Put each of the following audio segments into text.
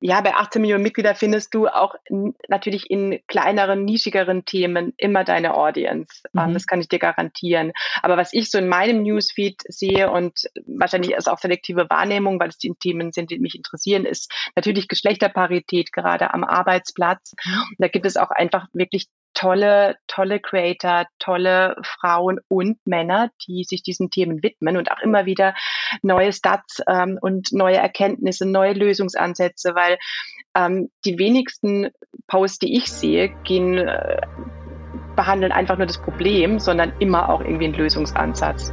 ja, bei 18 Millionen Mitgliedern findest du auch natürlich in kleineren, nischigeren Themen immer deine Audience. Ähm, mhm. Das kann ich dir garantieren. Aber was ich so in meinem Newsfeed sehe und wahrscheinlich ist auch selektive Wahrnehmung, weil es die Themen sind, die mich interessieren, ist natürlich Geschlechterparität gerade am Arbeitsplatz. Mhm. Da gibt es auch einfach wirklich tolle, tolle Creator, tolle Frauen und Männer, die sich diesen Themen widmen und auch immer wieder neue Stats ähm, und neue Erkenntnisse, neue Lösungsansätze, weil ähm, die wenigsten Posts, die ich sehe, gehen, äh, behandeln einfach nur das Problem, sondern immer auch irgendwie einen Lösungsansatz.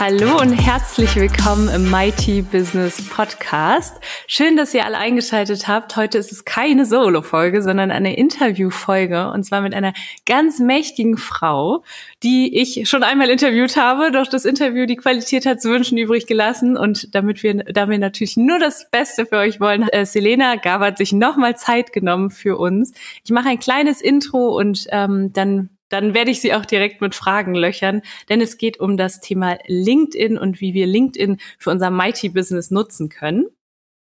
Hallo und herzlich willkommen im Mighty Business Podcast. Schön, dass ihr alle eingeschaltet habt. Heute ist es keine Solo-Folge, sondern eine Interview-Folge und zwar mit einer ganz mächtigen Frau, die ich schon einmal interviewt habe, doch das Interview die Qualität hat zu wünschen übrig gelassen und damit wir, da wir natürlich nur das Beste für euch wollen, äh, Selena Gabert sich nochmal Zeit genommen für uns. Ich mache ein kleines Intro und ähm, dann dann werde ich Sie auch direkt mit Fragen löchern, denn es geht um das Thema LinkedIn und wie wir LinkedIn für unser Mighty Business nutzen können.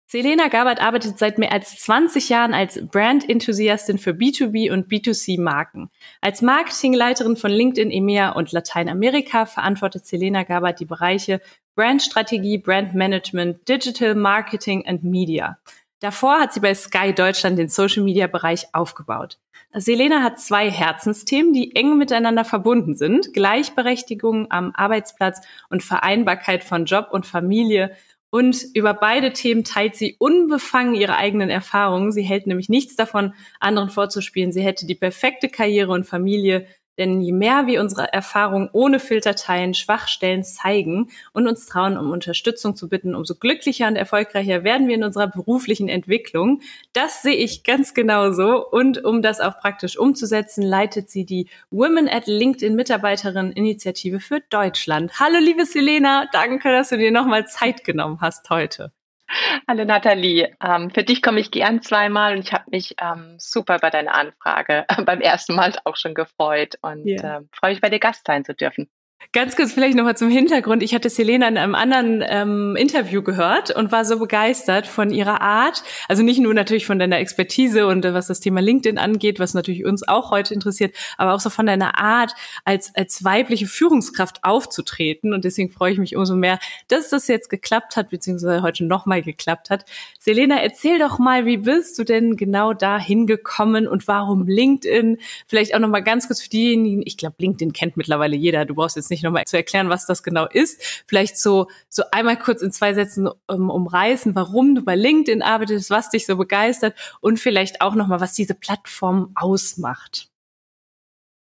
Selena Gabert arbeitet seit mehr als 20 Jahren als Brand-Enthusiastin für B2B und B2C-Marken. Als Marketingleiterin von LinkedIn EMEA und Lateinamerika verantwortet Selena Gabert die Bereiche Brandstrategie, Brandmanagement, Digital Marketing und Media. Davor hat sie bei Sky Deutschland den Social-Media-Bereich aufgebaut. Selena hat zwei Herzensthemen, die eng miteinander verbunden sind. Gleichberechtigung am Arbeitsplatz und Vereinbarkeit von Job und Familie. Und über beide Themen teilt sie unbefangen ihre eigenen Erfahrungen. Sie hält nämlich nichts davon, anderen vorzuspielen. Sie hätte die perfekte Karriere und Familie denn je mehr wir unsere Erfahrungen ohne Filter teilen, Schwachstellen zeigen und uns trauen, um Unterstützung zu bitten, umso glücklicher und erfolgreicher werden wir in unserer beruflichen Entwicklung. Das sehe ich ganz genauso. Und um das auch praktisch umzusetzen, leitet sie die Women at LinkedIn Mitarbeiterin Initiative für Deutschland. Hallo, liebe Selena. Danke, dass du dir nochmal Zeit genommen hast heute. Hallo Nathalie, ähm, für dich komme ich gern zweimal und ich habe mich ähm, super bei deiner Anfrage beim ersten Mal auch schon gefreut und yeah. äh, freue mich bei dir Gast sein zu dürfen. Ganz kurz vielleicht nochmal zum Hintergrund. Ich hatte Selena in einem anderen ähm, Interview gehört und war so begeistert von ihrer Art. Also nicht nur natürlich von deiner Expertise und äh, was das Thema LinkedIn angeht, was natürlich uns auch heute interessiert, aber auch so von deiner Art, als, als weibliche Führungskraft aufzutreten. Und deswegen freue ich mich umso mehr, dass das jetzt geklappt hat, beziehungsweise heute nochmal geklappt hat. Selena, erzähl doch mal, wie bist du denn genau da hingekommen und warum LinkedIn? Vielleicht auch nochmal ganz kurz für diejenigen, ich glaube, LinkedIn kennt mittlerweile jeder. Du brauchst jetzt nicht nochmal zu erklären, was das genau ist. Vielleicht so, so einmal kurz in zwei Sätzen um, umreißen, warum du bei LinkedIn arbeitest, was dich so begeistert und vielleicht auch nochmal, was diese Plattform ausmacht.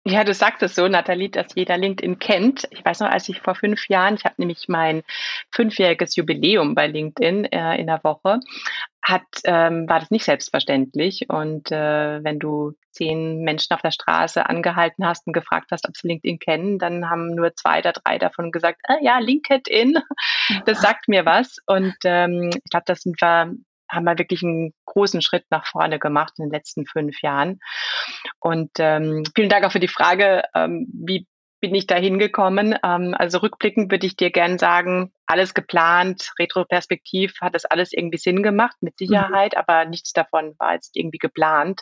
Ja, du sagst es so, Nathalie, dass jeder LinkedIn kennt. Ich weiß noch, als ich vor fünf Jahren, ich habe nämlich mein fünfjähriges Jubiläum bei LinkedIn äh, in der Woche, hat, ähm, war das nicht selbstverständlich. Und äh, wenn du zehn Menschen auf der Straße angehalten hast und gefragt hast, ob sie LinkedIn kennen, dann haben nur zwei oder drei davon gesagt, ah, ja, LinkedIn, das sagt mir was. Und ähm, ich glaube, das sind wir haben wir wirklich einen großen Schritt nach vorne gemacht in den letzten fünf Jahren. Und ähm, vielen Dank auch für die Frage, ähm, wie bin ich da hingekommen? Ähm, also rückblickend würde ich dir gern sagen, alles geplant, retroperspektiv hat das alles irgendwie Sinn gemacht, mit mhm. Sicherheit, mhm. aber nichts davon war jetzt irgendwie geplant.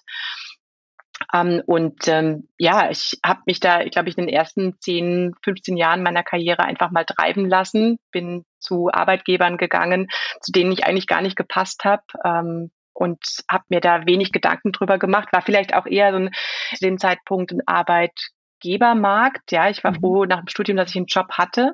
Ähm, und ähm, ja, ich habe mich da, ich glaube ich, in den ersten 10, 15 Jahren meiner Karriere einfach mal treiben lassen, bin zu Arbeitgebern gegangen, zu denen ich eigentlich gar nicht gepasst habe. Ähm, und habe mir da wenig Gedanken drüber gemacht, war vielleicht auch eher so ein, zu dem Zeitpunkt ein Arbeitgebermarkt. Ja, ich war mhm. froh nach dem Studium, dass ich einen Job hatte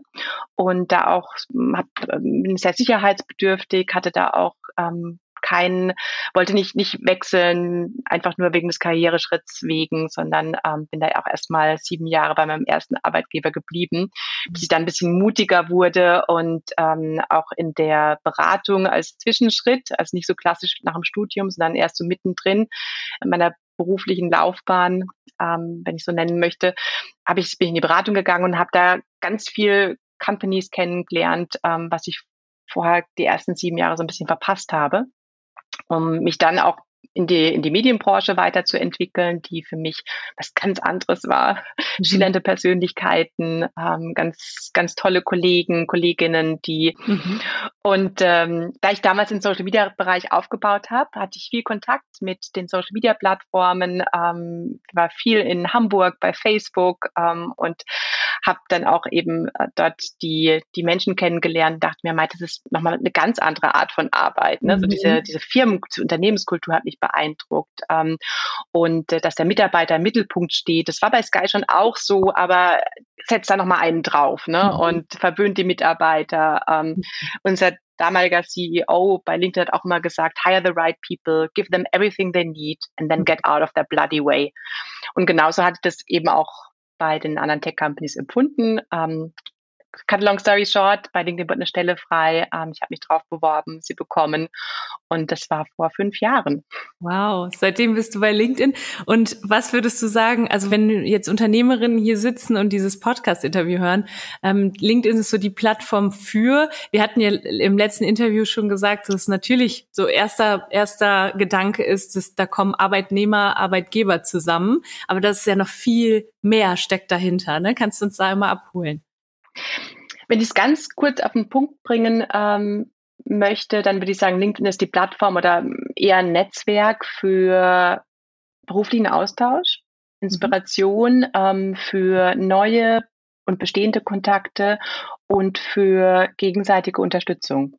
und da auch hab, bin sehr sicherheitsbedürftig, hatte da auch ähm, kein, wollte nicht, nicht wechseln, einfach nur wegen des Karriereschritts wegen, sondern ähm, bin da auch erstmal sieben Jahre bei meinem ersten Arbeitgeber geblieben, bis ich dann ein bisschen mutiger wurde und ähm, auch in der Beratung als Zwischenschritt, also nicht so klassisch nach dem Studium, sondern erst so mittendrin in meiner beruflichen Laufbahn, ähm, wenn ich so nennen möchte, habe ich bin in die Beratung gegangen und habe da ganz viel Companies kennengelernt, ähm, was ich vorher die ersten sieben Jahre so ein bisschen verpasst habe um mich dann auch in die, in die Medienbranche weiterzuentwickeln, die für mich was ganz anderes war. Mhm. Schillernde Persönlichkeiten, ähm, ganz, ganz tolle Kollegen, Kolleginnen, die mhm. und ähm, da ich damals den Social Media Bereich aufgebaut habe, hatte ich viel Kontakt mit den Social Media Plattformen, ähm, war viel in Hamburg bei Facebook ähm, und habe dann auch eben äh, dort die, die Menschen kennengelernt, dachte mir, meint, das ist nochmal eine ganz andere Art von Arbeit. Ne? Mhm. So diese, diese Firmen, Unternehmenskultur hat mich beeindruckt. Ähm, und äh, dass der Mitarbeiter im Mittelpunkt steht, das war bei Sky schon auch so, aber setzt da nochmal einen drauf ne? Mhm. und verwöhnt die Mitarbeiter. Ähm, mhm. Unser damaliger CEO bei LinkedIn hat auch immer gesagt, hire the right people, give them everything they need and then get out of their bloody way. Und genauso hatte das eben auch bei den anderen Tech-Companies empfunden. Ähm, cut long story short, bei LinkedIn wird eine Stelle frei. Ähm, ich habe mich drauf beworben, sie bekommen. Und das war vor fünf Jahren. Wow, seitdem bist du bei LinkedIn. Und was würdest du sagen, also wenn jetzt Unternehmerinnen hier sitzen und dieses Podcast-Interview hören, ähm, LinkedIn ist so die Plattform für, wir hatten ja im letzten Interview schon gesagt, dass natürlich so erster, erster Gedanke ist, dass da kommen Arbeitnehmer, Arbeitgeber zusammen. Aber das ist ja noch viel mehr steckt dahinter. Ne? Kannst du uns da immer abholen? Wenn ich es ganz kurz auf den Punkt bringen ähm, möchte, dann würde ich sagen, LinkedIn ist die Plattform oder eher ein Netzwerk für beruflichen Austausch, Inspiration mhm. ähm, für neue und bestehende Kontakte und für gegenseitige Unterstützung.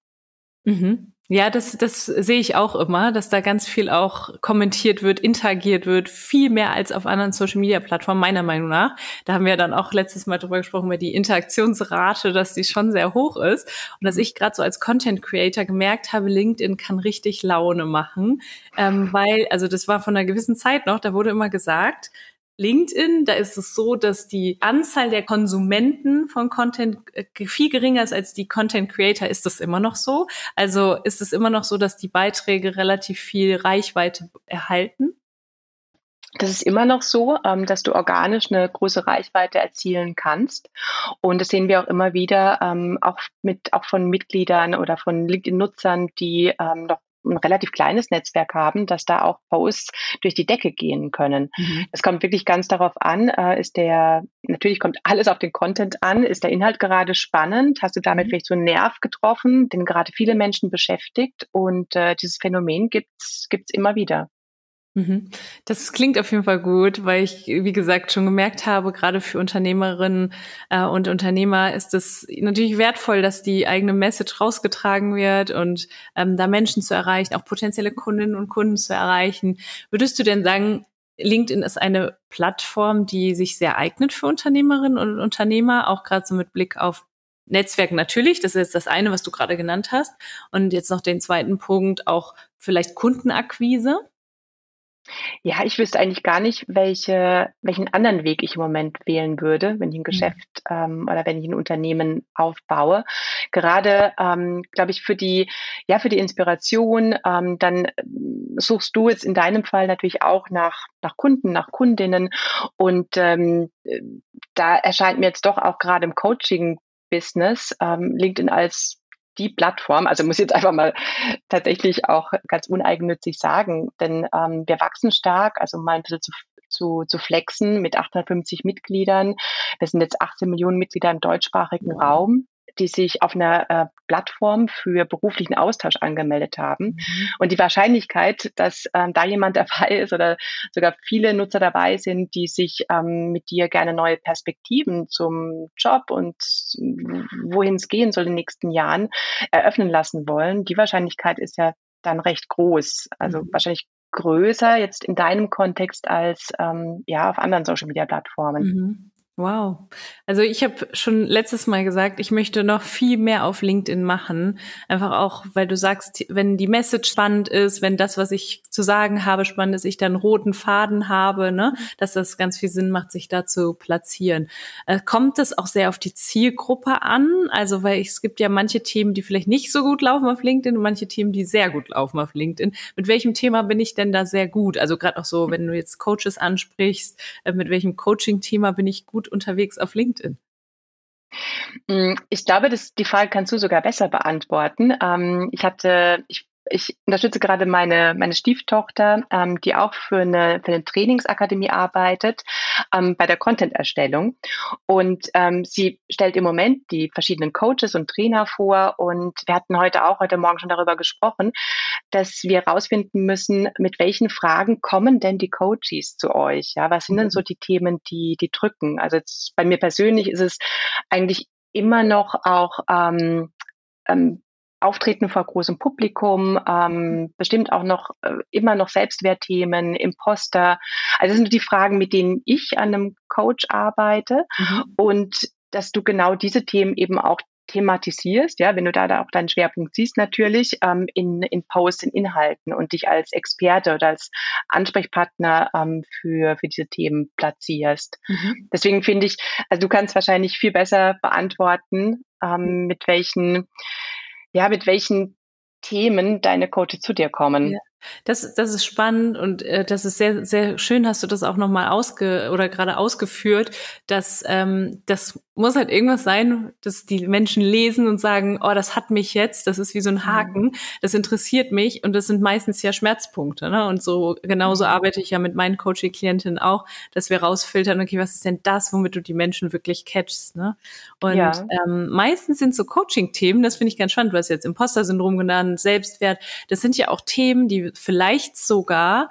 Mhm. Ja, das, das sehe ich auch immer, dass da ganz viel auch kommentiert wird, interagiert wird, viel mehr als auf anderen Social Media Plattformen, meiner Meinung nach. Da haben wir dann auch letztes Mal drüber gesprochen, über die Interaktionsrate, dass die schon sehr hoch ist. Und dass ich gerade so als Content Creator gemerkt habe, LinkedIn kann richtig Laune machen. Ähm, weil, also das war von einer gewissen Zeit noch, da wurde immer gesagt, LinkedIn, da ist es so, dass die Anzahl der Konsumenten von Content äh, viel geringer ist als die Content Creator. Ist das immer noch so? Also ist es immer noch so, dass die Beiträge relativ viel Reichweite erhalten? Das ist immer noch so, ähm, dass du organisch eine große Reichweite erzielen kannst. Und das sehen wir auch immer wieder, ähm, auch mit, auch von Mitgliedern oder von LinkedIn-Nutzern, die ähm, noch ein relativ kleines Netzwerk haben, dass da auch Posts durch die Decke gehen können. Mhm. Es kommt wirklich ganz darauf an, äh, ist der, natürlich kommt alles auf den Content an, ist der Inhalt gerade spannend, hast du damit mhm. vielleicht so einen Nerv getroffen, den gerade viele Menschen beschäftigt und äh, dieses Phänomen gibt's gibt's immer wieder. Mhm. Das klingt auf jeden Fall gut, weil ich, wie gesagt, schon gemerkt habe, gerade für Unternehmerinnen äh, und Unternehmer ist es natürlich wertvoll, dass die eigene Message rausgetragen wird und ähm, da Menschen zu erreichen, auch potenzielle Kundinnen und Kunden zu erreichen. Würdest du denn sagen, LinkedIn ist eine Plattform, die sich sehr eignet für Unternehmerinnen und Unternehmer, auch gerade so mit Blick auf Netzwerk natürlich, das ist jetzt das eine, was du gerade genannt hast. Und jetzt noch den zweiten Punkt, auch vielleicht Kundenakquise. Ja, ich wüsste eigentlich gar nicht, welche, welchen anderen Weg ich im Moment wählen würde, wenn ich ein mhm. Geschäft ähm, oder wenn ich ein Unternehmen aufbaue. Gerade, ähm, glaube ich, für die, ja, für die Inspiration, ähm, dann ähm, suchst du jetzt in deinem Fall natürlich auch nach, nach Kunden, nach Kundinnen. Und ähm, da erscheint mir jetzt doch auch gerade im Coaching-Business ähm, LinkedIn als die Plattform, also muss jetzt einfach mal tatsächlich auch ganz uneigennützig sagen, denn ähm, wir wachsen stark, also mal ein bisschen zu, zu, zu flexen mit 850 Mitgliedern. Wir sind jetzt 18 Millionen Mitglieder im deutschsprachigen Raum die sich auf einer äh, Plattform für beruflichen Austausch angemeldet haben. Mhm. Und die Wahrscheinlichkeit, dass ähm, da jemand dabei ist oder sogar viele Nutzer dabei sind, die sich ähm, mit dir gerne neue Perspektiven zum Job und wohin es gehen soll in den nächsten Jahren eröffnen lassen wollen, die Wahrscheinlichkeit ist ja dann recht groß. Also mhm. wahrscheinlich größer jetzt in deinem Kontext als ähm, ja auf anderen Social Media Plattformen. Mhm. Wow. Also ich habe schon letztes Mal gesagt, ich möchte noch viel mehr auf LinkedIn machen. Einfach auch, weil du sagst, wenn die Message spannend ist, wenn das, was ich zu sagen habe, spannend ist, ich dann roten Faden habe, ne, dass das ganz viel Sinn macht, sich da zu platzieren. Äh, kommt es auch sehr auf die Zielgruppe an? Also, weil es gibt ja manche Themen, die vielleicht nicht so gut laufen auf LinkedIn und manche Themen, die sehr gut laufen auf LinkedIn. Mit welchem Thema bin ich denn da sehr gut? Also gerade auch so, wenn du jetzt Coaches ansprichst, äh, mit welchem Coaching-Thema bin ich gut unterwegs auf LinkedIn? Mm, ich glaube, dass die Frage kannst du sogar besser beantworten. Ähm, ich hatte, ich ich unterstütze gerade meine, meine Stieftochter, ähm, die auch für eine, für eine Trainingsakademie arbeitet, ähm, bei der Content-Erstellung. Und ähm, sie stellt im Moment die verschiedenen Coaches und Trainer vor. Und wir hatten heute auch, heute Morgen schon darüber gesprochen, dass wir herausfinden müssen, mit welchen Fragen kommen denn die Coaches zu euch? Ja, was sind denn so die Themen, die, die drücken? Also jetzt bei mir persönlich ist es eigentlich immer noch auch ähm, ähm, Auftreten vor großem Publikum, ähm, bestimmt auch noch äh, immer noch Selbstwertthemen, Imposter. Also das sind die Fragen, mit denen ich an einem Coach arbeite mhm. und dass du genau diese Themen eben auch thematisierst, ja, wenn du da, da auch deinen Schwerpunkt siehst natürlich, ähm, in, in Posts, in Inhalten und dich als Experte oder als Ansprechpartner ähm, für, für diese Themen platzierst. Mhm. Deswegen finde ich, also du kannst wahrscheinlich viel besser beantworten, ähm, mit welchen ja, mit welchen Themen deine Coaches zu dir kommen. Ja. Das, das ist spannend und äh, das ist sehr, sehr schön, hast du das auch nochmal ausge oder gerade ausgeführt, dass ähm, das muss halt irgendwas sein, dass die Menschen lesen und sagen, oh, das hat mich jetzt, das ist wie so ein mhm. Haken, das interessiert mich und das sind meistens ja Schmerzpunkte. Ne? Und so genauso mhm. arbeite ich ja mit meinen Coaching-Klientinnen auch, dass wir rausfiltern, okay, was ist denn das, womit du die Menschen wirklich catchst? Ne? Und ja. ähm, meistens sind so Coaching-Themen, das finde ich ganz spannend, du hast jetzt Imposter-Syndrom genannt, Selbstwert, das sind ja auch Themen, die vielleicht sogar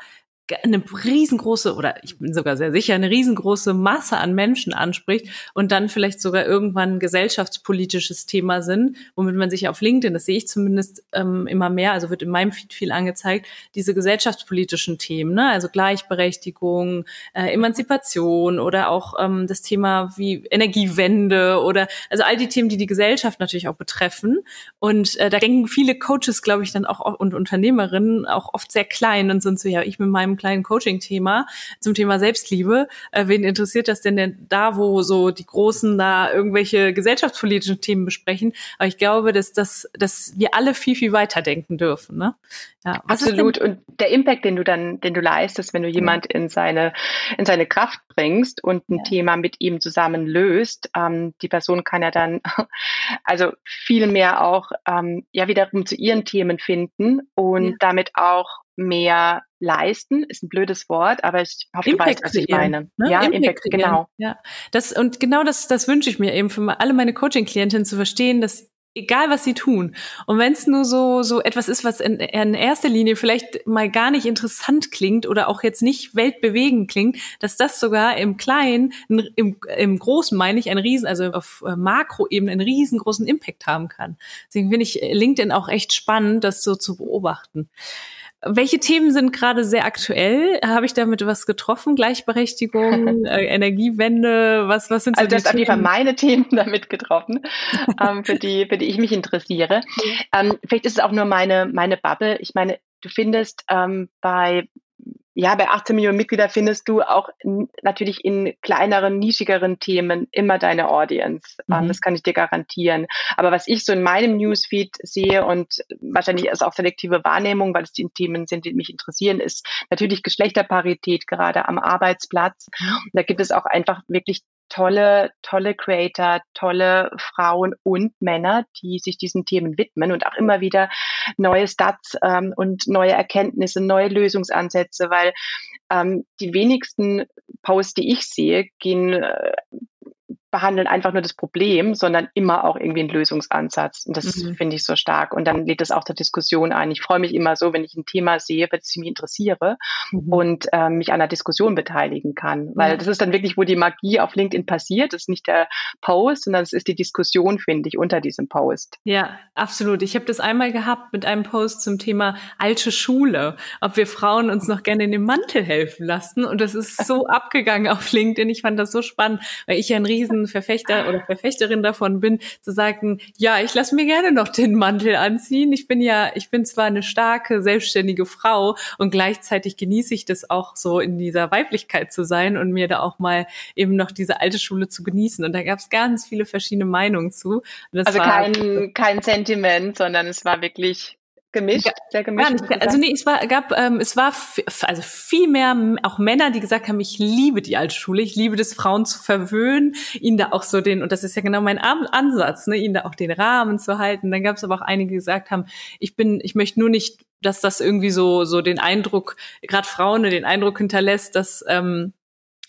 eine riesengroße oder ich bin sogar sehr sicher eine riesengroße Masse an Menschen anspricht und dann vielleicht sogar irgendwann ein gesellschaftspolitisches Thema sind, womit man sich auf LinkedIn, das sehe ich zumindest ähm, immer mehr, also wird in meinem Feed viel angezeigt, diese gesellschaftspolitischen Themen, ne? also Gleichberechtigung, äh, Emanzipation oder auch ähm, das Thema wie Energiewende oder also all die Themen, die die Gesellschaft natürlich auch betreffen und äh, da denken viele Coaches, glaube ich, dann auch und Unternehmerinnen auch oft sehr klein und sind so ja, ich mit meinem kleinen Coaching-Thema zum Thema Selbstliebe. Äh, wen interessiert das denn denn da, wo so die Großen da irgendwelche gesellschaftspolitischen Themen besprechen? Aber ich glaube, dass, dass, dass wir alle viel, viel weiter denken dürfen. Ne? Ja, Absolut. Und der Impact, den du dann, den du leistest, wenn du jemand in seine, in seine Kraft bringst und ein ja. Thema mit ihm zusammen löst, ähm, die Person kann ja dann also viel mehr auch ähm, ja wiederum zu ihren Themen finden und ja. damit auch mehr leisten, ist ein blödes Wort, aber ich hoffe, Impact du weißt, was ich meine. Ne? Ja, Impact, Impact genau. Ja, das und genau das, das wünsche ich mir eben für alle meine Coaching-Klientinnen zu verstehen, dass egal was sie tun. Und wenn es nur so so etwas ist, was in, in, erster Linie vielleicht mal gar nicht interessant klingt oder auch jetzt nicht weltbewegend klingt, dass das sogar im Kleinen, im, im Großen meine ich, ein riesen, also auf äh, Makroebene einen riesengroßen Impact haben kann. Deswegen finde ich LinkedIn auch echt spannend, das so zu beobachten. Welche Themen sind gerade sehr aktuell? Habe ich damit was getroffen? Gleichberechtigung, äh, Energiewende? Was, was sind so Also, du hast auf jeden Fall meine Themen damit getroffen, ähm, für die, für die ich mich interessiere. Ähm, vielleicht ist es auch nur meine, meine Bubble. Ich meine, du findest ähm, bei ja, bei 18 Millionen Mitgliedern findest du auch natürlich in kleineren, nischigeren Themen immer deine Audience. Ähm, mhm. Das kann ich dir garantieren. Aber was ich so in meinem Newsfeed sehe und wahrscheinlich ist auch selektive Wahrnehmung, weil es die Themen sind, die mich interessieren, ist natürlich Geschlechterparität gerade am Arbeitsplatz. Mhm. Da gibt es auch einfach wirklich tolle, tolle Creator, tolle Frauen und Männer, die sich diesen Themen widmen und auch immer wieder neue Stats ähm, und neue Erkenntnisse, neue Lösungsansätze, weil ähm, die wenigsten Posts, die ich sehe, gehen äh, behandeln einfach nur das Problem, sondern immer auch irgendwie einen Lösungsansatz. Und das mhm. finde ich so stark. Und dann lädt es auch zur Diskussion ein. Ich freue mich immer so, wenn ich ein Thema sehe, das ich mich interessiere mhm. und äh, mich an der Diskussion beteiligen kann. Weil ja. das ist dann wirklich, wo die Magie auf LinkedIn passiert. Das ist nicht der Post, sondern es ist die Diskussion, finde ich, unter diesem Post. Ja, absolut. Ich habe das einmal gehabt mit einem Post zum Thema alte Schule, ob wir Frauen uns noch gerne in den Mantel helfen lassen. Und das ist so abgegangen auf LinkedIn. Ich fand das so spannend, weil ich ja ein riesen Verfechter oder Verfechterin davon bin, zu sagen, ja, ich lasse mir gerne noch den Mantel anziehen. Ich bin ja, ich bin zwar eine starke, selbstständige Frau und gleichzeitig genieße ich das auch so in dieser Weiblichkeit zu sein und mir da auch mal eben noch diese alte Schule zu genießen. Und da gab es ganz viele verschiedene Meinungen zu. also kein, kein Sentiment, sondern es war wirklich gemischt, ja, sehr gemischt. Nicht, also nee, es war gab ähm, es war also viel mehr auch Männer, die gesagt haben, ich liebe die alte Schule, ich liebe das Frauen zu verwöhnen, ihnen da auch so den und das ist ja genau mein Ansatz, ne, ihnen da auch den Rahmen zu halten. Dann gab es aber auch einige, die gesagt haben, ich bin ich möchte nur nicht, dass das irgendwie so so den Eindruck, gerade Frauen den Eindruck hinterlässt, dass ähm,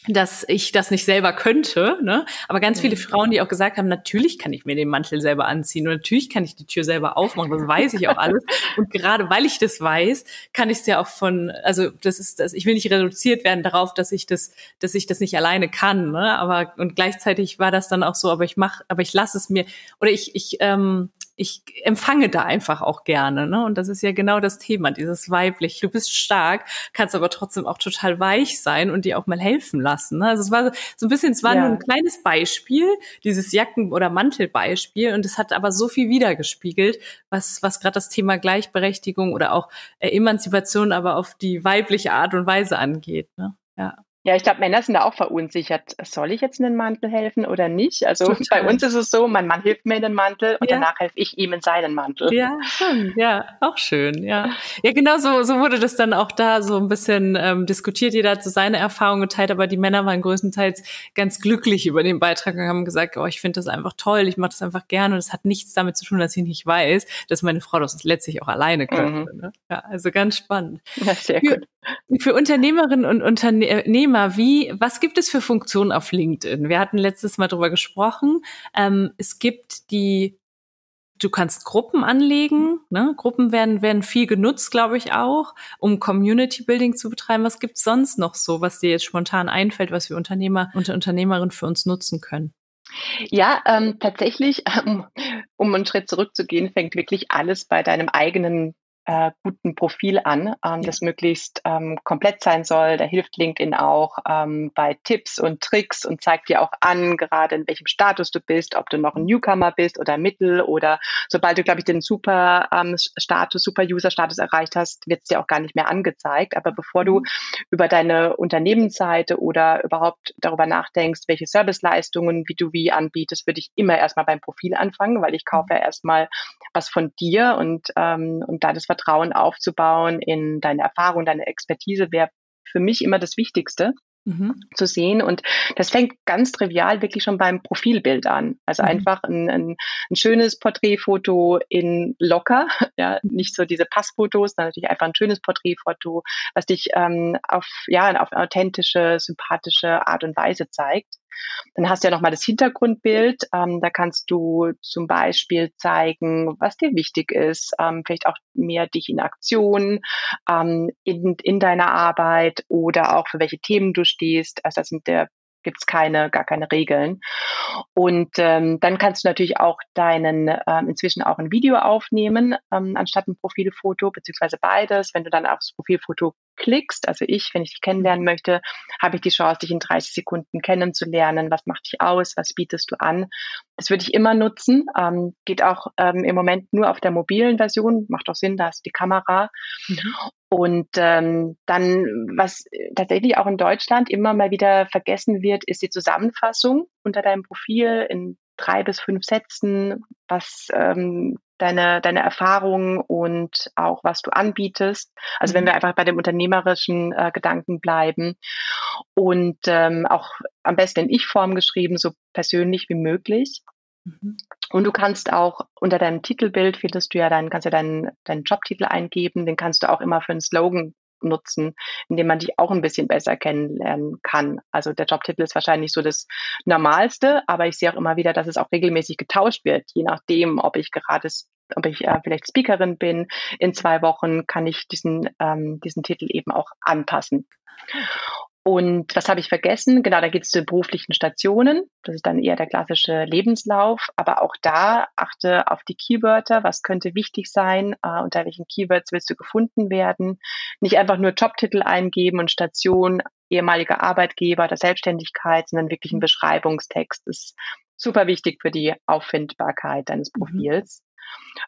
dass ich das nicht selber könnte, ne? Aber ganz viele Frauen, die auch gesagt haben, natürlich kann ich mir den Mantel selber anziehen und natürlich kann ich die Tür selber aufmachen, das weiß ich auch alles. Und gerade weil ich das weiß, kann ich es ja auch von, also das ist das, ich will nicht reduziert werden darauf, dass ich das, dass ich das nicht alleine kann, ne? Aber und gleichzeitig war das dann auch so, aber ich mach, aber ich lasse es mir oder ich, ich ähm, ich empfange da einfach auch gerne. Ne? Und das ist ja genau das Thema, dieses weiblich. Du bist stark, kannst aber trotzdem auch total weich sein und dir auch mal helfen lassen. Ne? Also es war so ein bisschen, es war ja. nur ein kleines Beispiel, dieses Jacken- oder Mantelbeispiel. Und es hat aber so viel wiedergespiegelt, was, was gerade das Thema Gleichberechtigung oder auch Emanzipation aber auf die weibliche Art und Weise angeht. Ne? Ja. Ja, ich glaube, Männer sind da auch verunsichert. Soll ich jetzt in den Mantel helfen oder nicht? Also Total. bei uns ist es so, mein Mann hilft mir in den Mantel und ja. danach helfe ich ihm in seinen Mantel. Ja, schon. Ja, auch schön. Ja, ja, genau so, so wurde das dann auch da so ein bisschen ähm, diskutiert. Jeder hat so seine Erfahrungen geteilt, aber die Männer waren größtenteils ganz glücklich über den Beitrag und haben gesagt, oh, ich finde das einfach toll, ich mache das einfach gerne und es hat nichts damit zu tun, dass ich nicht weiß, dass meine Frau das letztlich auch alleine könnte. Mhm. Ne? Ja, also ganz spannend. Ja, sehr gut. Für, Unternehmerinnen und Unternehmer wie, was gibt es für Funktionen auf LinkedIn? Wir hatten letztes Mal drüber gesprochen. Ähm, es gibt die, du kannst Gruppen anlegen. Ne? Gruppen werden, werden viel genutzt, glaube ich auch, um Community Building zu betreiben. Was gibt es sonst noch so, was dir jetzt spontan einfällt, was wir Unternehmer und Unternehmerinnen für uns nutzen können? Ja, ähm, tatsächlich, ähm, um einen Schritt zurückzugehen, fängt wirklich alles bei deinem eigenen äh, guten Profil an, ähm, das möglichst ähm, komplett sein soll. Da hilft LinkedIn auch ähm, bei Tipps und Tricks und zeigt dir auch an, gerade in welchem Status du bist, ob du noch ein Newcomer bist oder Mittel oder sobald du, glaube ich, den Super ähm, Status, Super User Status erreicht hast, wird es dir auch gar nicht mehr angezeigt. Aber bevor du mhm. über deine Unternehmensseite oder überhaupt darüber nachdenkst, welche Serviceleistungen, wie du wie anbietest, würde ich immer erstmal beim Profil anfangen, weil ich kaufe ja mhm. erstmal was von dir und, ähm, und da das Vertrauen aufzubauen in deine Erfahrung, deine Expertise wäre für mich immer das Wichtigste. Mhm. zu sehen. Und das fängt ganz trivial wirklich schon beim Profilbild an. Also mhm. einfach ein, ein, ein, schönes Porträtfoto in locker, ja, nicht so diese Passfotos, sondern natürlich einfach ein schönes Porträtfoto, was dich ähm, auf, ja, auf authentische, sympathische Art und Weise zeigt. Dann hast du ja nochmal das Hintergrundbild. Ähm, da kannst du zum Beispiel zeigen, was dir wichtig ist, ähm, vielleicht auch mehr dich in Aktion, ähm, in, in deiner Arbeit oder auch für welche Themen du stehst. Also das sind der gibt's keine, gar keine Regeln. Und ähm, dann kannst du natürlich auch deinen, ähm, inzwischen auch ein Video aufnehmen, ähm, anstatt ein Profilfoto, beziehungsweise beides. Wenn du dann aufs Profilfoto klickst, also ich, wenn ich dich kennenlernen möchte, habe ich die Chance, dich in 30 Sekunden kennenzulernen. Was macht dich aus? Was bietest du an? Das würde ich immer nutzen. Ähm, geht auch ähm, im Moment nur auf der mobilen Version. Macht auch Sinn, da hast du die Kamera. Mhm. Und ähm, dann, was tatsächlich auch in Deutschland immer mal wieder vergessen wird, ist die Zusammenfassung unter deinem Profil in drei bis fünf Sätzen, was ähm, deine, deine Erfahrungen und auch was du anbietest. Also wenn mhm. wir einfach bei dem unternehmerischen äh, Gedanken bleiben und ähm, auch am besten in Ich-Form geschrieben, so persönlich wie möglich. Mhm. Und du kannst auch unter deinem Titelbild findest du ja dann, kannst ja deinen, deinen Jobtitel eingeben, den kannst du auch immer für einen Slogan nutzen, indem man dich auch ein bisschen besser kennenlernen kann. Also der Jobtitel ist wahrscheinlich so das Normalste, aber ich sehe auch immer wieder, dass es auch regelmäßig getauscht wird, je nachdem, ob ich gerade ob ich äh, vielleicht Speakerin bin. In zwei Wochen kann ich diesen, ähm, diesen Titel eben auch anpassen. Und was habe ich vergessen? Genau, da geht es zu beruflichen Stationen. Das ist dann eher der klassische Lebenslauf. Aber auch da achte auf die Keywörter. Was könnte wichtig sein? Äh, unter welchen Keywords willst du gefunden werden? Nicht einfach nur Jobtitel eingeben und Station, ehemaliger Arbeitgeber oder Selbstständigkeit, sondern wirklich ein Beschreibungstext. Das ist super wichtig für die Auffindbarkeit deines mhm. Profils.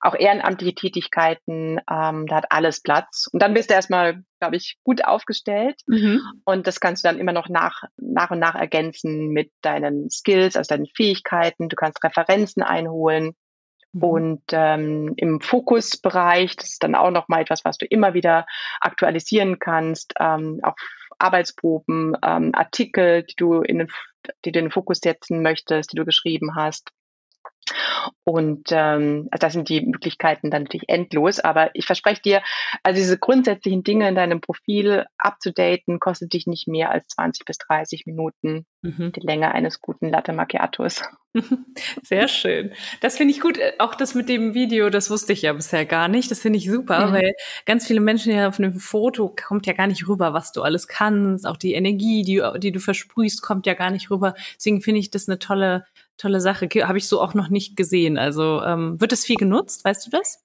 Auch ehrenamtliche Tätigkeiten, ähm, da hat alles Platz. Und dann bist du erstmal, glaube ich, gut aufgestellt. Mhm. Und das kannst du dann immer noch nach, nach und nach ergänzen mit deinen Skills, also deinen Fähigkeiten. Du kannst Referenzen einholen. Mhm. Und ähm, im Fokusbereich, das ist dann auch nochmal etwas, was du immer wieder aktualisieren kannst, ähm, auch Arbeitsproben, ähm, Artikel, die du in den, die du in den Fokus setzen möchtest, die du geschrieben hast. Und ähm, also das sind die Möglichkeiten dann natürlich endlos. Aber ich verspreche dir, also diese grundsätzlichen Dinge in deinem Profil abzudaten, kostet dich nicht mehr als 20 bis 30 Minuten mhm. die Länge eines guten Latte Macchiatos. Sehr schön. Das finde ich gut. Auch das mit dem Video, das wusste ich ja bisher gar nicht. Das finde ich super, mhm. weil ganz viele Menschen ja auf einem Foto kommt ja gar nicht rüber, was du alles kannst. Auch die Energie, die, die du versprühst, kommt ja gar nicht rüber. Deswegen finde ich das eine tolle, tolle Sache. Habe ich so auch noch nicht gesehen. Also ähm, wird es viel genutzt? Weißt du das?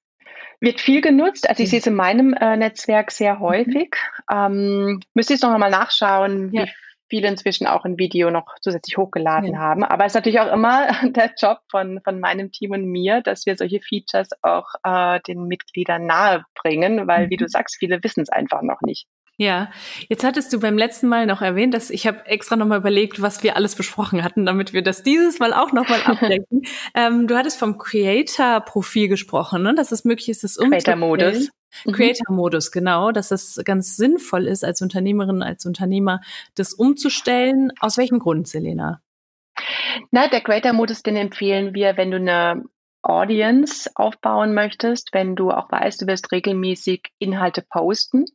Wird viel genutzt. Also ich sehe es in meinem äh, Netzwerk sehr mhm. häufig. Ähm, müsste ich noch mal nachschauen, ja. wie viele inzwischen auch ein Video noch zusätzlich hochgeladen ja. haben. Aber es ist natürlich auch immer der Job von, von meinem Team und mir, dass wir solche Features auch äh, den Mitgliedern nahe bringen, weil, mhm. wie du sagst, viele wissen es einfach noch nicht. Ja, jetzt hattest du beim letzten Mal noch erwähnt, dass ich habe extra nochmal überlegt, was wir alles besprochen hatten, damit wir das dieses Mal auch nochmal abdecken. ähm, du hattest vom Creator-Profil gesprochen, ne? dass es möglich ist, das umzustellen. Creator-Modus. Mhm. Creator-Modus, genau, dass es ganz sinnvoll ist, als Unternehmerin, als Unternehmer, das umzustellen. Aus welchem Grund, Selena? Na, der Creator-Modus, den empfehlen wir, wenn du eine Audience aufbauen möchtest, wenn du auch weißt, du wirst regelmäßig Inhalte posten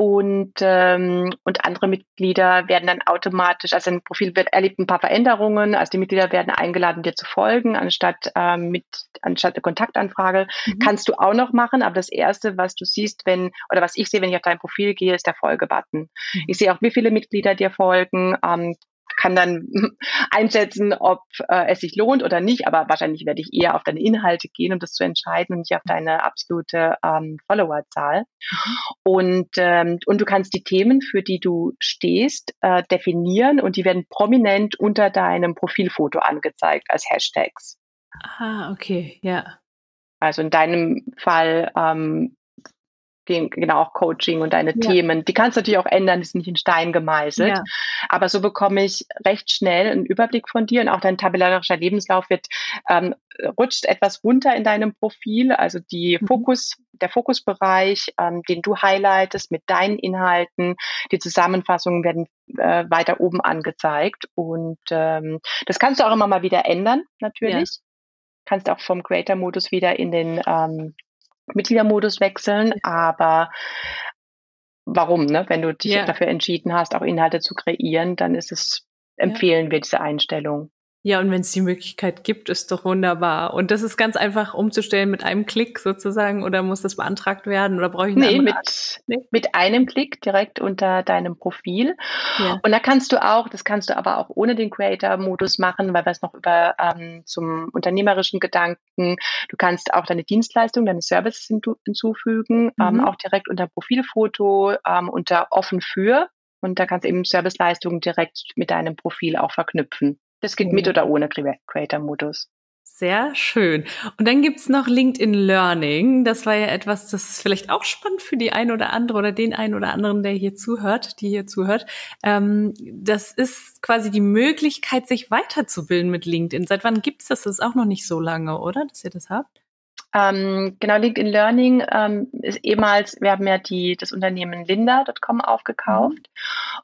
und, ähm, und andere Mitglieder werden dann automatisch, also ein Profil wird, erlebt ein paar Veränderungen, also die Mitglieder werden eingeladen, dir zu folgen, anstatt ähm, mit, anstatt eine Kontaktanfrage. Mhm. Kannst du auch noch machen, aber das erste, was du siehst, wenn, oder was ich sehe, wenn ich auf dein Profil gehe, ist der Folgebutton. Mhm. Ich sehe auch, wie viele Mitglieder dir folgen, ähm, kann dann einschätzen, ob äh, es sich lohnt oder nicht, aber wahrscheinlich werde ich eher auf deine Inhalte gehen, um das zu entscheiden und nicht auf deine absolute ähm, Followerzahl. Mhm. Und, ähm, und du kannst die Themen, für die du stehst, äh, definieren und die werden prominent unter deinem Profilfoto angezeigt als Hashtags. Ah, okay, ja. Also in deinem Fall ähm, genau auch Coaching und deine ja. Themen. Die kannst du natürlich auch ändern, die sind nicht in Stein gemeißelt. Ja. Aber so bekomme ich recht schnell einen Überblick von dir und auch dein tabellarischer Lebenslauf wird ähm, rutscht etwas runter in deinem Profil. Also die mhm. Fokus, der Fokusbereich, ähm, den du highlightest mit deinen Inhalten, die Zusammenfassungen werden äh, weiter oben angezeigt. Und ähm, das kannst du auch immer mal wieder ändern, natürlich. Ja kannst auch vom Creator-Modus wieder in den ähm, Mitgliedermodus wechseln, aber warum, ne? Wenn du dich ja. dafür entschieden hast, auch Inhalte zu kreieren, dann ist es, empfehlen ja. wir diese Einstellung. Ja, und wenn es die Möglichkeit gibt, ist doch wunderbar. Und das ist ganz einfach umzustellen mit einem Klick sozusagen oder muss das beantragt werden oder brauche ich eine nee, mit, nee, mit einem Klick direkt unter deinem Profil. Ja. Und da kannst du auch, das kannst du aber auch ohne den Creator-Modus machen, weil wir es noch über ähm, zum unternehmerischen Gedanken, du kannst auch deine Dienstleistung, deine Services hinzufügen, ähm, mhm. ähm, auch direkt unter Profilfoto, ähm, unter offen für. Und da kannst du eben Serviceleistungen direkt mit deinem Profil auch verknüpfen. Das geht mit oder ohne Creator-Modus. Sehr schön. Und dann gibt's noch LinkedIn Learning. Das war ja etwas, das ist vielleicht auch spannend für die eine oder andere oder den einen oder anderen, der hier zuhört, die hier zuhört. Ähm, das ist quasi die Möglichkeit, sich weiterzubilden mit LinkedIn. Seit wann gibt's das? Das ist auch noch nicht so lange, oder, dass ihr das habt? Ähm, genau, LinkedIn Learning ähm, ist ehemals, wir haben ja die, das Unternehmen Linda.com aufgekauft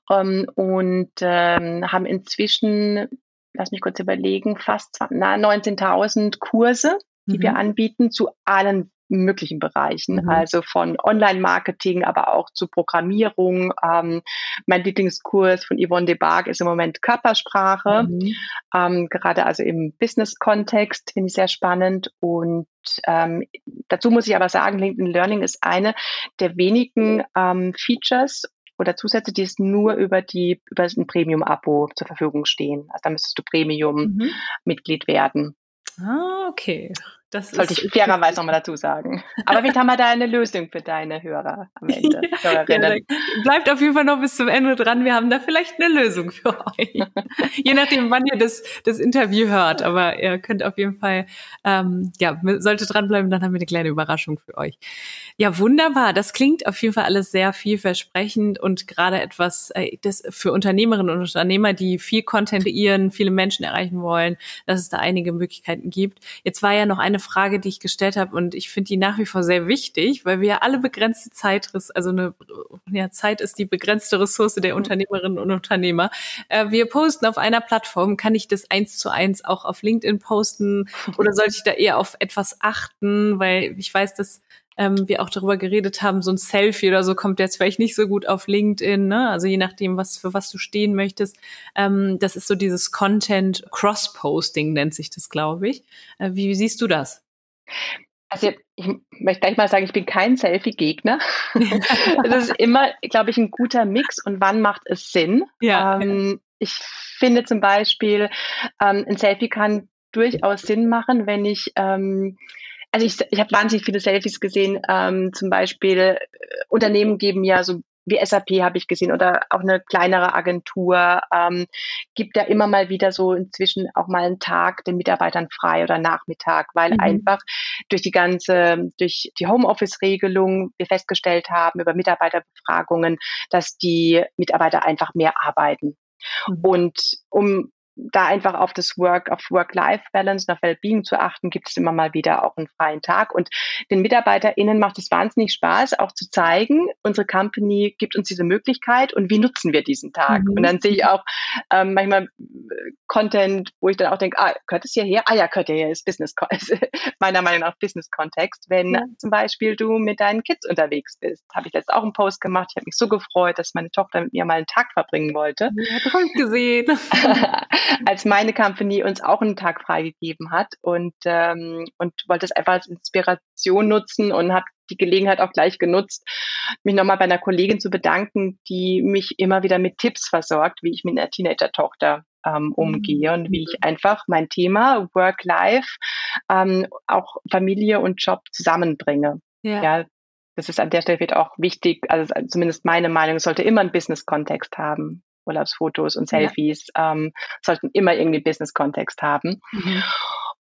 mhm. ähm, und ähm, haben inzwischen lass mich kurz überlegen, fast 19.000 Kurse, die mhm. wir anbieten zu allen möglichen Bereichen, mhm. also von Online-Marketing, aber auch zu Programmierung. Ähm, mein Lieblingskurs von Yvonne de Barg ist im Moment Körpersprache, mhm. ähm, gerade also im Business-Kontext, finde ich sehr spannend. Und ähm, dazu muss ich aber sagen, LinkedIn Learning ist eine der wenigen ähm, Features oder Zusätze, die es nur über die über ein Premium-Abo zur Verfügung stehen. Also da müsstest du Premium-Mitglied werden. Ah, okay. Das Sollte ich fairerweise nochmal dazu sagen. Aber vielleicht haben wir da eine Lösung für deine Hörer am Ende. Ja, bleibt auf jeden Fall noch bis zum Ende dran. Wir haben da vielleicht eine Lösung für euch. Je nachdem, wann ihr das, das Interview hört. Aber ihr könnt auf jeden Fall, ähm, ja, sollte dranbleiben, dann haben wir eine kleine Überraschung für euch. Ja, wunderbar. Das klingt auf jeden Fall alles sehr vielversprechend und gerade etwas, äh, das für Unternehmerinnen und Unternehmer, die viel Content kreieren, viele Menschen erreichen wollen, dass es da einige Möglichkeiten gibt. Jetzt war ja noch eine Frage, die ich gestellt habe und ich finde die nach wie vor sehr wichtig, weil wir ja alle begrenzte Zeit, also eine ja, Zeit ist die begrenzte Ressource der mhm. Unternehmerinnen und Unternehmer. Äh, wir posten auf einer Plattform. Kann ich das eins zu eins auch auf LinkedIn posten oder sollte ich da eher auf etwas achten, weil ich weiß, dass ähm, wir auch darüber geredet haben, so ein Selfie oder so kommt jetzt vielleicht nicht so gut auf LinkedIn, ne? Also je nachdem, was für was du stehen möchtest. Ähm, das ist so dieses Content Cross-Posting nennt sich das, glaube ich. Äh, wie, wie siehst du das? Also ich möchte gleich mal sagen, ich bin kein Selfie-Gegner. Es ist immer, glaube ich, ein guter Mix und wann macht es Sinn? Ja, ähm, Ich finde zum Beispiel, ähm, ein Selfie kann durchaus Sinn machen, wenn ich ähm, also ich, ich habe wahnsinnig viele Selfies gesehen. Ähm, zum Beispiel äh, Unternehmen geben ja so wie SAP habe ich gesehen oder auch eine kleinere Agentur ähm, gibt ja immer mal wieder so inzwischen auch mal einen Tag den Mitarbeitern frei oder Nachmittag, weil mhm. einfach durch die ganze, durch die Homeoffice-Regelung wir festgestellt haben über Mitarbeiterbefragungen, dass die Mitarbeiter einfach mehr arbeiten. Mhm. Und um da einfach auf das Work, auf Work-Life-Balance, auf Wellbeing zu achten, gibt es immer mal wieder auch einen freien Tag. Und den MitarbeiterInnen macht es wahnsinnig Spaß, auch zu zeigen, unsere Company gibt uns diese Möglichkeit und wie nutzen wir diesen Tag? Mhm. Und dann sehe ich auch ähm, manchmal äh, Content, wo ich dann auch denke, ah, gehört es hierher? Ah ja, gehört hierher, ist Business, meiner Meinung nach Business-Kontext. Wenn ja. zum Beispiel du mit deinen Kids unterwegs bist, habe ich jetzt auch einen Post gemacht. Ich habe mich so gefreut, dass meine Tochter mit mir mal einen Tag verbringen wollte. Ja, toll gesehen. als meine Company uns auch einen Tag freigegeben hat und, ähm, und wollte es einfach als Inspiration nutzen und habe die Gelegenheit auch gleich genutzt, mich nochmal bei einer Kollegin zu bedanken, die mich immer wieder mit Tipps versorgt, wie ich mit einer Teenager-Tochter ähm, umgehe und wie ich einfach mein Thema Work-Life, ähm, auch Familie und Job zusammenbringe. Ja. ja. Das ist an der Stelle wird auch wichtig, also zumindest meine Meinung, sollte immer einen Business-Kontext haben. Urlaubsfotos und Selfies ja. ähm, sollten immer irgendwie Business-Kontext haben. Mhm.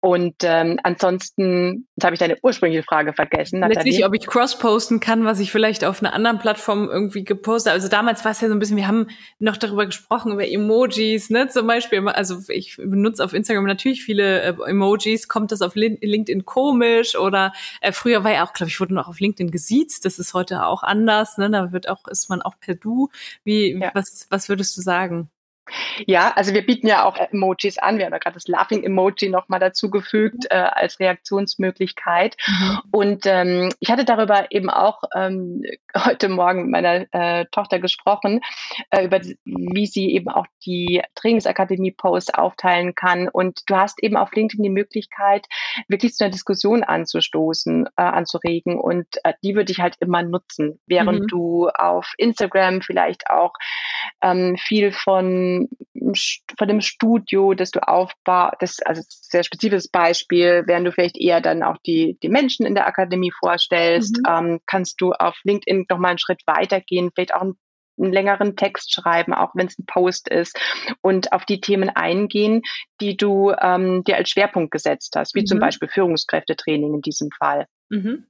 Und ähm, ansonsten, jetzt habe ich deine ursprüngliche Frage vergessen. Letztlich, ob ich cross-posten kann, was ich vielleicht auf einer anderen Plattform irgendwie gepostet Also damals war es ja so ein bisschen, wir haben noch darüber gesprochen, über Emojis, ne, zum Beispiel. Also ich benutze auf Instagram natürlich viele äh, Emojis. Kommt das auf LinkedIn komisch? Oder äh, früher war ja auch, glaube ich, wurde noch auf LinkedIn gesiezt. Das ist heute auch anders. Ne? Da wird auch, ist man auch per Du. Wie, ja. was, was würdest du sagen? Ja, also wir bieten ja auch Emojis an. Wir haben ja gerade das Laughing-Emoji nochmal dazugefügt äh, als Reaktionsmöglichkeit. Mhm. Und ähm, ich hatte darüber eben auch ähm, heute Morgen mit meiner äh, Tochter gesprochen, äh, über wie sie eben auch die Trainingsakademie-Posts aufteilen kann. Und du hast eben auf LinkedIn die Möglichkeit, wirklich zu einer Diskussion anzustoßen, äh, anzuregen. Und äh, die würde ich halt immer nutzen, während mhm. du auf Instagram vielleicht auch ähm, viel von von dem Studio, das du aufbaust, das, also sehr spezifisches Beispiel, während du vielleicht eher dann auch die, die Menschen in der Akademie vorstellst, mhm. ähm, kannst du auf LinkedIn nochmal einen Schritt weitergehen, vielleicht auch einen, einen längeren Text schreiben, auch wenn es ein Post ist, und auf die Themen eingehen, die du ähm, dir als Schwerpunkt gesetzt hast, wie mhm. zum Beispiel Führungskräftetraining in diesem Fall. Mhm.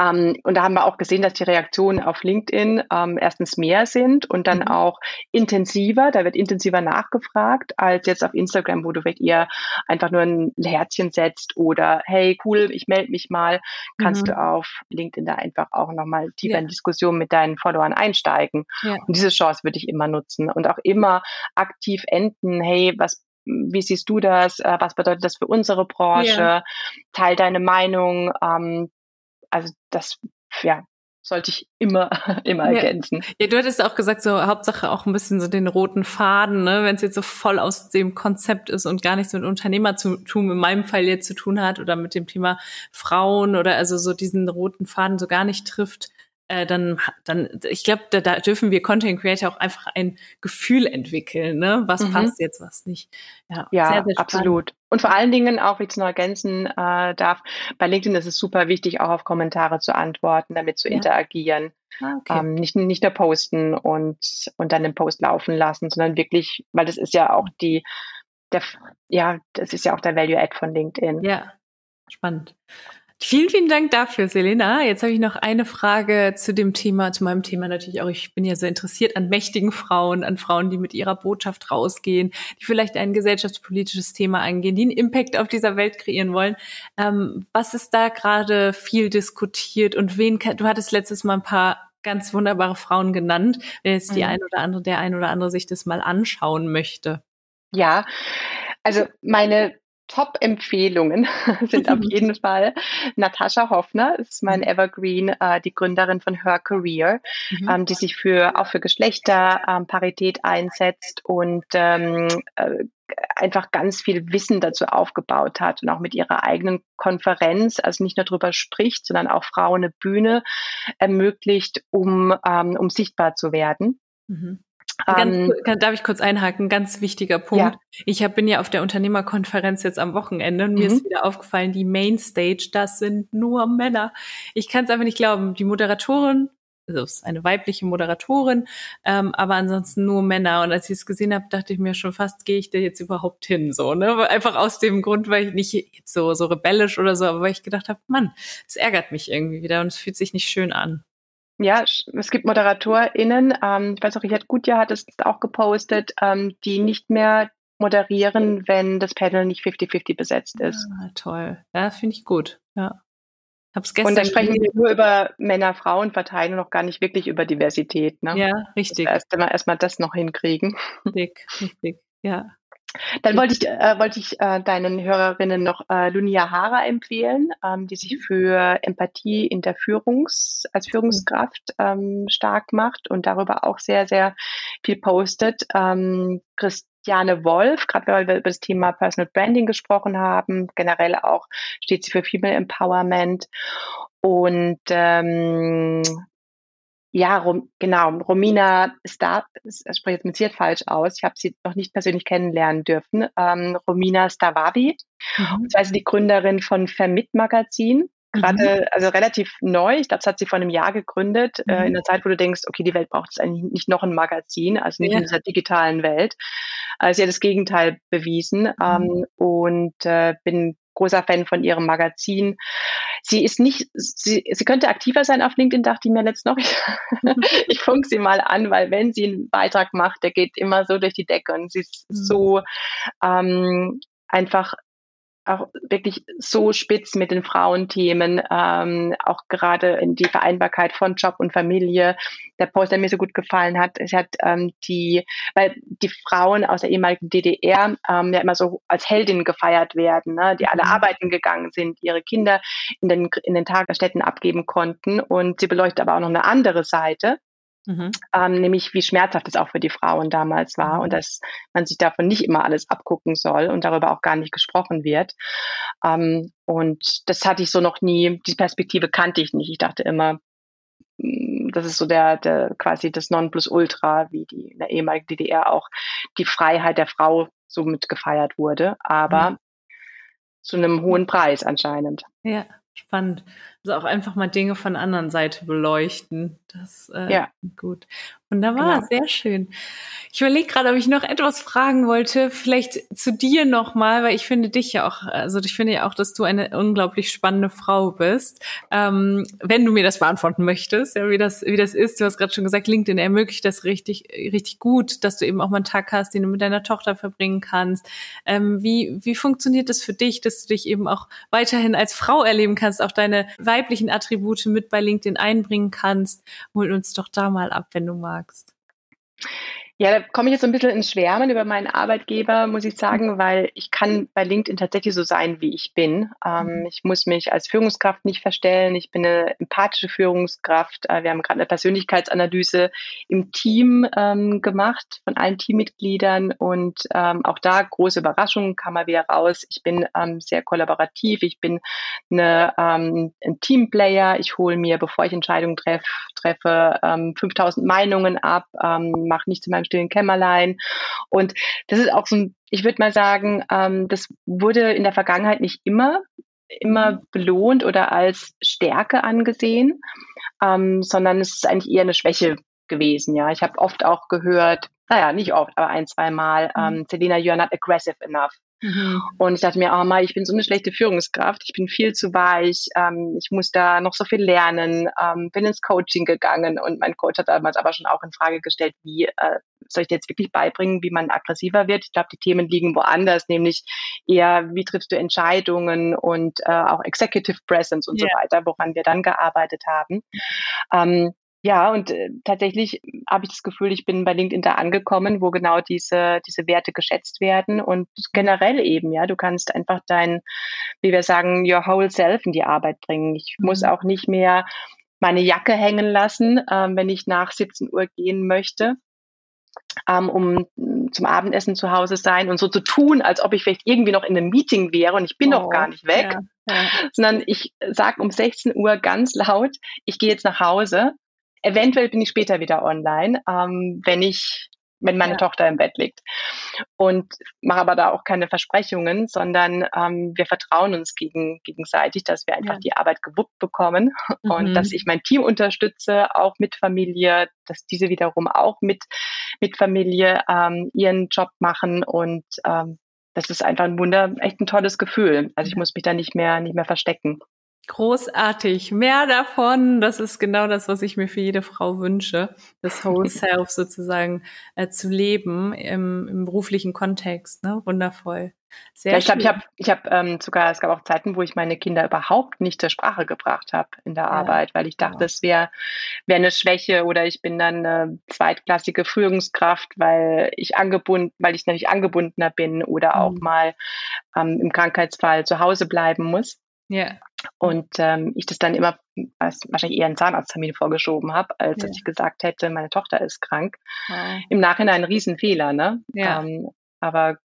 Ähm, und da haben wir auch gesehen, dass die Reaktionen auf LinkedIn ähm, erstens mehr sind und dann mhm. auch intensiver. Da wird intensiver nachgefragt als jetzt auf Instagram, wo du vielleicht eher einfach nur ein Herzchen setzt oder hey, cool, ich melde mich mal. Kannst mhm. du auf LinkedIn da einfach auch nochmal tiefer ja. in Diskussion mit deinen Followern einsteigen. Ja. Und diese Chance würde ich immer nutzen und auch immer aktiv enden. Hey, was wie siehst du das? Äh, was bedeutet das für unsere Branche? Ja. Teil deine Meinung. Ähm, also das, ja, sollte ich immer, immer ja. ergänzen. Ja, du hattest auch gesagt, so Hauptsache auch ein bisschen so den roten Faden, ne, wenn es jetzt so voll aus dem Konzept ist und gar nichts mit Unternehmertum in meinem Fall jetzt zu tun hat oder mit dem Thema Frauen oder also so diesen roten Faden so gar nicht trifft, äh, dann, dann, ich glaube, da, da dürfen wir Content Creator auch einfach ein Gefühl entwickeln, ne? Was mhm. passt jetzt, was nicht. Ja, ja sehr, sehr absolut. Und vor allen Dingen auch, wie ich es noch ergänzen äh, darf, bei LinkedIn ist es super wichtig, auch auf Kommentare zu antworten, damit zu ja. interagieren. Ah, okay. ähm, nicht, nicht nur posten und, und dann den Post laufen lassen, sondern wirklich, weil das ist ja auch die, der, ja, das ist ja auch der Value Add von LinkedIn. Ja, spannend. Vielen, vielen Dank dafür, Selena. Jetzt habe ich noch eine Frage zu dem Thema, zu meinem Thema natürlich auch. Ich bin ja sehr interessiert an mächtigen Frauen, an Frauen, die mit ihrer Botschaft rausgehen, die vielleicht ein gesellschaftspolitisches Thema angehen, die einen Impact auf dieser Welt kreieren wollen. Ähm, was ist da gerade viel diskutiert und wen, du hattest letztes Mal ein paar ganz wunderbare Frauen genannt, wenn jetzt die mhm. ein oder andere, der ein oder andere sich das mal anschauen möchte. Ja, also meine Top-Empfehlungen sind auf jeden Fall Natascha Hoffner, ist mein mhm. Evergreen, äh, die Gründerin von Her Career, mhm. ähm, die sich für auch für Geschlechterparität ähm, einsetzt und ähm, äh, einfach ganz viel Wissen dazu aufgebaut hat und auch mit ihrer eigenen Konferenz, also nicht nur darüber spricht, sondern auch Frauen eine Bühne ermöglicht, um, ähm, um sichtbar zu werden. Mhm. Ganz, ähm, darf ich kurz einhaken? Ganz wichtiger Punkt. Ja. Ich hab, bin ja auf der Unternehmerkonferenz jetzt am Wochenende und mhm. mir ist wieder aufgefallen, die Mainstage, das sind nur Männer. Ich kann es einfach nicht glauben. Die Moderatorin, also ist eine weibliche Moderatorin, ähm, aber ansonsten nur Männer. Und als ich es gesehen habe, dachte ich mir schon fast, gehe ich da jetzt überhaupt hin? So, ne? Einfach aus dem Grund, weil ich nicht jetzt so, so rebellisch oder so, aber weil ich gedacht habe, Mann, es ärgert mich irgendwie wieder und es fühlt sich nicht schön an. Ja, es gibt ModeratorInnen, ähm, ich weiß auch, Richard Gutjahr hat es auch gepostet, ähm, die nicht mehr moderieren, wenn das Panel nicht 50-50 besetzt ist. Ah, toll. Ja, finde ich gut. Ja. Hab's gestern und da sprechen wir nur über Männer-Frauen-Verteilung, noch gar nicht wirklich über Diversität. Ne? Ja, richtig. Erstmal erst das noch hinkriegen. Richtig, richtig. Ja. Dann wollte ich, äh, wollte ich äh, deinen Hörerinnen noch äh, Lunia Hara empfehlen, ähm, die sich für Empathie in der Führungs, als Führungskraft ähm, stark macht und darüber auch sehr, sehr viel postet. Ähm, Christiane Wolf, gerade weil wir über das Thema Personal Branding gesprochen haben, generell auch steht sie für Female Empowerment. Und ähm, ja, Rom, genau. Romina Star, ich spreche jetzt mit Sie falsch aus. Ich habe sie noch nicht persönlich kennenlernen dürfen. Ähm, Romina Stavavi, mhm. und zwar ist sie die Gründerin von Vermit Magazin. Gerade, mhm. also relativ neu. Ich glaube, das hat sie vor einem Jahr gegründet, mhm. äh, in der Zeit, wo du denkst, okay, die Welt braucht jetzt eigentlich nicht noch ein Magazin, also nicht ja. in dieser digitalen Welt. Also sie hat das Gegenteil bewiesen mhm. ähm, und äh, bin großer Fan von ihrem Magazin. Sie ist nicht, sie, sie könnte aktiver sein auf LinkedIn, dachte ich mir letzt noch. Ich, ich funk sie mal an, weil wenn sie einen Beitrag macht, der geht immer so durch die Decke und sie ist so ähm, einfach auch wirklich so spitz mit den Frauenthemen, ähm, auch gerade in die Vereinbarkeit von Job und Familie. Der Post, der mir so gut gefallen hat, es hat ähm, die, weil die Frauen aus der ehemaligen DDR ähm, ja immer so als Heldinnen gefeiert werden, ne, die alle mhm. arbeiten gegangen sind, ihre Kinder in den, in den Tagesstätten abgeben konnten. Und sie beleuchtet aber auch noch eine andere Seite. Mhm. Ähm, nämlich wie schmerzhaft es auch für die Frauen damals war mhm. und dass man sich davon nicht immer alles abgucken soll und darüber auch gar nicht gesprochen wird. Ähm, und das hatte ich so noch nie, die Perspektive kannte ich nicht. Ich dachte immer, mm, das ist so der, der quasi das Nonplusultra, wie die in der ehemaligen DDR auch die Freiheit der Frau so mit gefeiert wurde, aber mhm. zu einem hohen Preis anscheinend. Ja, spannend. Also auch einfach mal Dinge von anderen Seite beleuchten. Das äh, ja. gut. Wunderbar, genau. sehr schön. Ich überlege gerade, ob ich noch etwas fragen wollte, vielleicht zu dir nochmal, weil ich finde dich ja auch, also ich finde ja auch, dass du eine unglaublich spannende Frau bist. Ähm, wenn du mir das beantworten möchtest, ja, wie das, wie das ist, du hast gerade schon gesagt, LinkedIn ermöglicht das richtig, richtig gut, dass du eben auch mal einen Tag hast, den du mit deiner Tochter verbringen kannst. Ähm, wie, wie funktioniert das für dich, dass du dich eben auch weiterhin als Frau erleben kannst, auch deine weiblichen Attribute mit bei LinkedIn einbringen kannst? Hol uns doch da mal ab, wenn du magst. Ja, da komme ich jetzt so ein bisschen ins Schwärmen über meinen Arbeitgeber, muss ich sagen, weil ich kann bei LinkedIn tatsächlich so sein, wie ich bin. Ähm, mhm. ich muss mich als Führungskraft nicht verstellen. Ich bin eine empathische Führungskraft. Äh, wir haben gerade eine Persönlichkeitsanalyse im Team ähm, gemacht von allen Teammitgliedern und ähm, auch da große Überraschungen kam mal wieder raus. Ich bin ähm, sehr kollaborativ. Ich bin eine, ähm, ein Teamplayer. Ich hole mir, bevor ich Entscheidungen treff, treffe, 5000 ähm, Meinungen ab, mache nichts in meinem stillen Kämmerlein. Und das ist auch so ein, ich würde mal sagen, ähm, das wurde in der Vergangenheit nicht immer immer mhm. belohnt oder als Stärke angesehen, ähm, sondern es ist eigentlich eher eine Schwäche gewesen. Ja, ich habe oft auch gehört, naja, nicht oft, aber ein, zwei Mal, mhm. ähm, Selena, you're not aggressive enough. Mhm. Und ich dachte mir, oh Mai, ich bin so eine schlechte Führungskraft, ich bin viel zu weich, ähm, ich muss da noch so viel lernen, ähm, bin ins Coaching gegangen und mein Coach hat damals aber schon auch in Frage gestellt, wie äh, soll ich dir jetzt wirklich beibringen, wie man aggressiver wird? Ich glaube, die Themen liegen woanders, nämlich eher, wie triffst du Entscheidungen und äh, auch Executive Presence und yeah. so weiter, woran wir dann gearbeitet haben. Ähm, ja, und äh, tatsächlich habe ich das Gefühl, ich bin bei LinkedIn da angekommen, wo genau diese, diese Werte geschätzt werden und generell eben, ja, du kannst einfach dein, wie wir sagen, your whole self in die Arbeit bringen. Ich mhm. muss auch nicht mehr meine Jacke hängen lassen, ähm, wenn ich nach 17 Uhr gehen möchte, ähm, um zum Abendessen zu Hause sein und so zu tun, als ob ich vielleicht irgendwie noch in einem Meeting wäre und ich bin oh, noch gar nicht weg, ja, ja. sondern ich sage um 16 Uhr ganz laut, ich gehe jetzt nach Hause Eventuell bin ich später wieder online, ähm, wenn ich wenn meine ja. Tochter im Bett liegt. Und mache aber da auch keine Versprechungen, sondern ähm, wir vertrauen uns gegen, gegenseitig, dass wir einfach ja. die Arbeit gewuppt bekommen mhm. und dass ich mein Team unterstütze, auch mit Familie, dass diese wiederum auch mit, mit Familie ähm, ihren Job machen und ähm, das ist einfach ein Wunder, echt ein tolles Gefühl. Also ich muss mich da nicht mehr, nicht mehr verstecken. Großartig. Mehr davon. Das ist genau das, was ich mir für jede Frau wünsche. Das Whole Self sozusagen äh, zu leben im, im beruflichen Kontext. Ne? Wundervoll. Sehr ja, ich glaube, ich habe ich hab, ähm, sogar, es gab auch Zeiten, wo ich meine Kinder überhaupt nicht zur Sprache gebracht habe in der ja. Arbeit, weil ich dachte, es wäre wär eine Schwäche oder ich bin dann eine zweitklassige Führungskraft, weil ich angebunden, weil ich nämlich angebundener bin oder auch mhm. mal ähm, im Krankheitsfall zu Hause bleiben muss. Ja. Und ähm, ich das dann immer als wahrscheinlich eher einen Zahnarzttermin vorgeschoben habe, als ja. dass ich gesagt hätte, meine Tochter ist krank. Wow. Im Nachhinein ein Riesenfehler, ne? Ja. Ähm, aber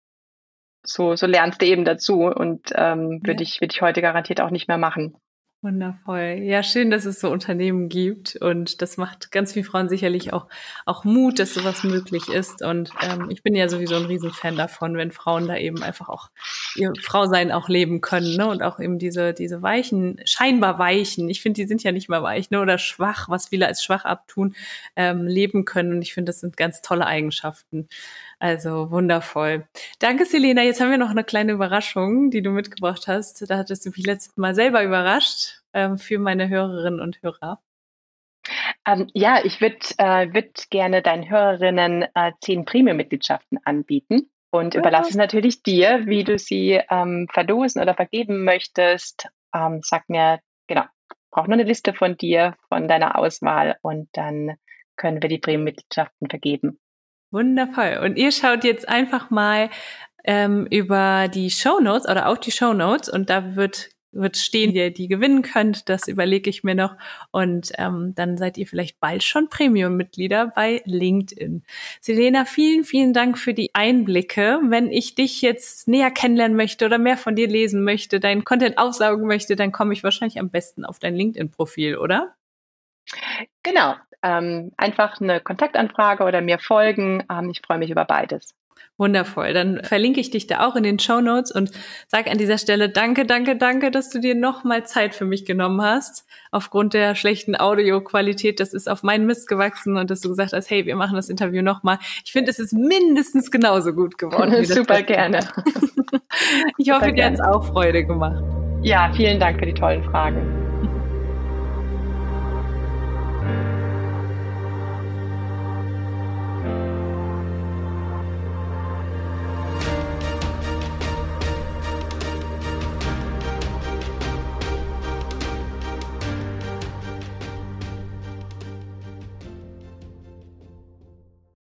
so, so lernst du eben dazu und ähm, würde ja. ich, würde ich heute garantiert auch nicht mehr machen. Wundervoll. Ja, schön, dass es so Unternehmen gibt und das macht ganz vielen Frauen sicherlich auch, auch Mut, dass sowas möglich ist. Und ähm, ich bin ja sowieso ein Riesenfan davon, wenn Frauen da eben einfach auch ihr Frausein auch leben können ne? und auch eben diese, diese weichen, scheinbar weichen, ich finde, die sind ja nicht mal weich ne? oder schwach, was viele als schwach abtun, ähm, leben können. Und ich finde, das sind ganz tolle Eigenschaften. Also wundervoll. Danke, Selena. Jetzt haben wir noch eine kleine Überraschung, die du mitgebracht hast. Da hattest du mich letztes Mal selber überrascht ähm, für meine Hörerinnen und Hörer. Ähm, ja, ich würde äh, würd gerne deinen Hörerinnen äh, zehn Premium-Mitgliedschaften anbieten und ja. überlasse es natürlich dir, wie du sie ähm, verlosen oder vergeben möchtest. Ähm, sag mir, genau, brauche nur eine Liste von dir, von deiner Auswahl und dann können wir die Premium-Mitgliedschaften vergeben. Wundervoll. Und ihr schaut jetzt einfach mal ähm, über die Show Notes oder auf die Show Notes und da wird wird stehen, wie ihr die gewinnen könnt. Das überlege ich mir noch. Und ähm, dann seid ihr vielleicht bald schon Premium-Mitglieder bei LinkedIn. Selena, vielen, vielen Dank für die Einblicke. Wenn ich dich jetzt näher kennenlernen möchte oder mehr von dir lesen möchte, deinen Content aufsaugen möchte, dann komme ich wahrscheinlich am besten auf dein LinkedIn-Profil, oder? Genau ähm, einfach eine Kontaktanfrage oder mir folgen. Ähm, ich freue mich über beides. Wundervoll. Dann verlinke ich dich da auch in den Show Notes und sage an dieser Stelle danke, danke, danke, dass du dir nochmal Zeit für mich genommen hast. Aufgrund der schlechten Audioqualität, das ist auf meinen Mist gewachsen und dass du gesagt hast, hey, wir machen das Interview nochmal. Ich finde, es ist mindestens genauso gut geworden. Super gerne. ich hoffe, dir hat es auch Freude gemacht. Ja, vielen Dank für die tollen Fragen.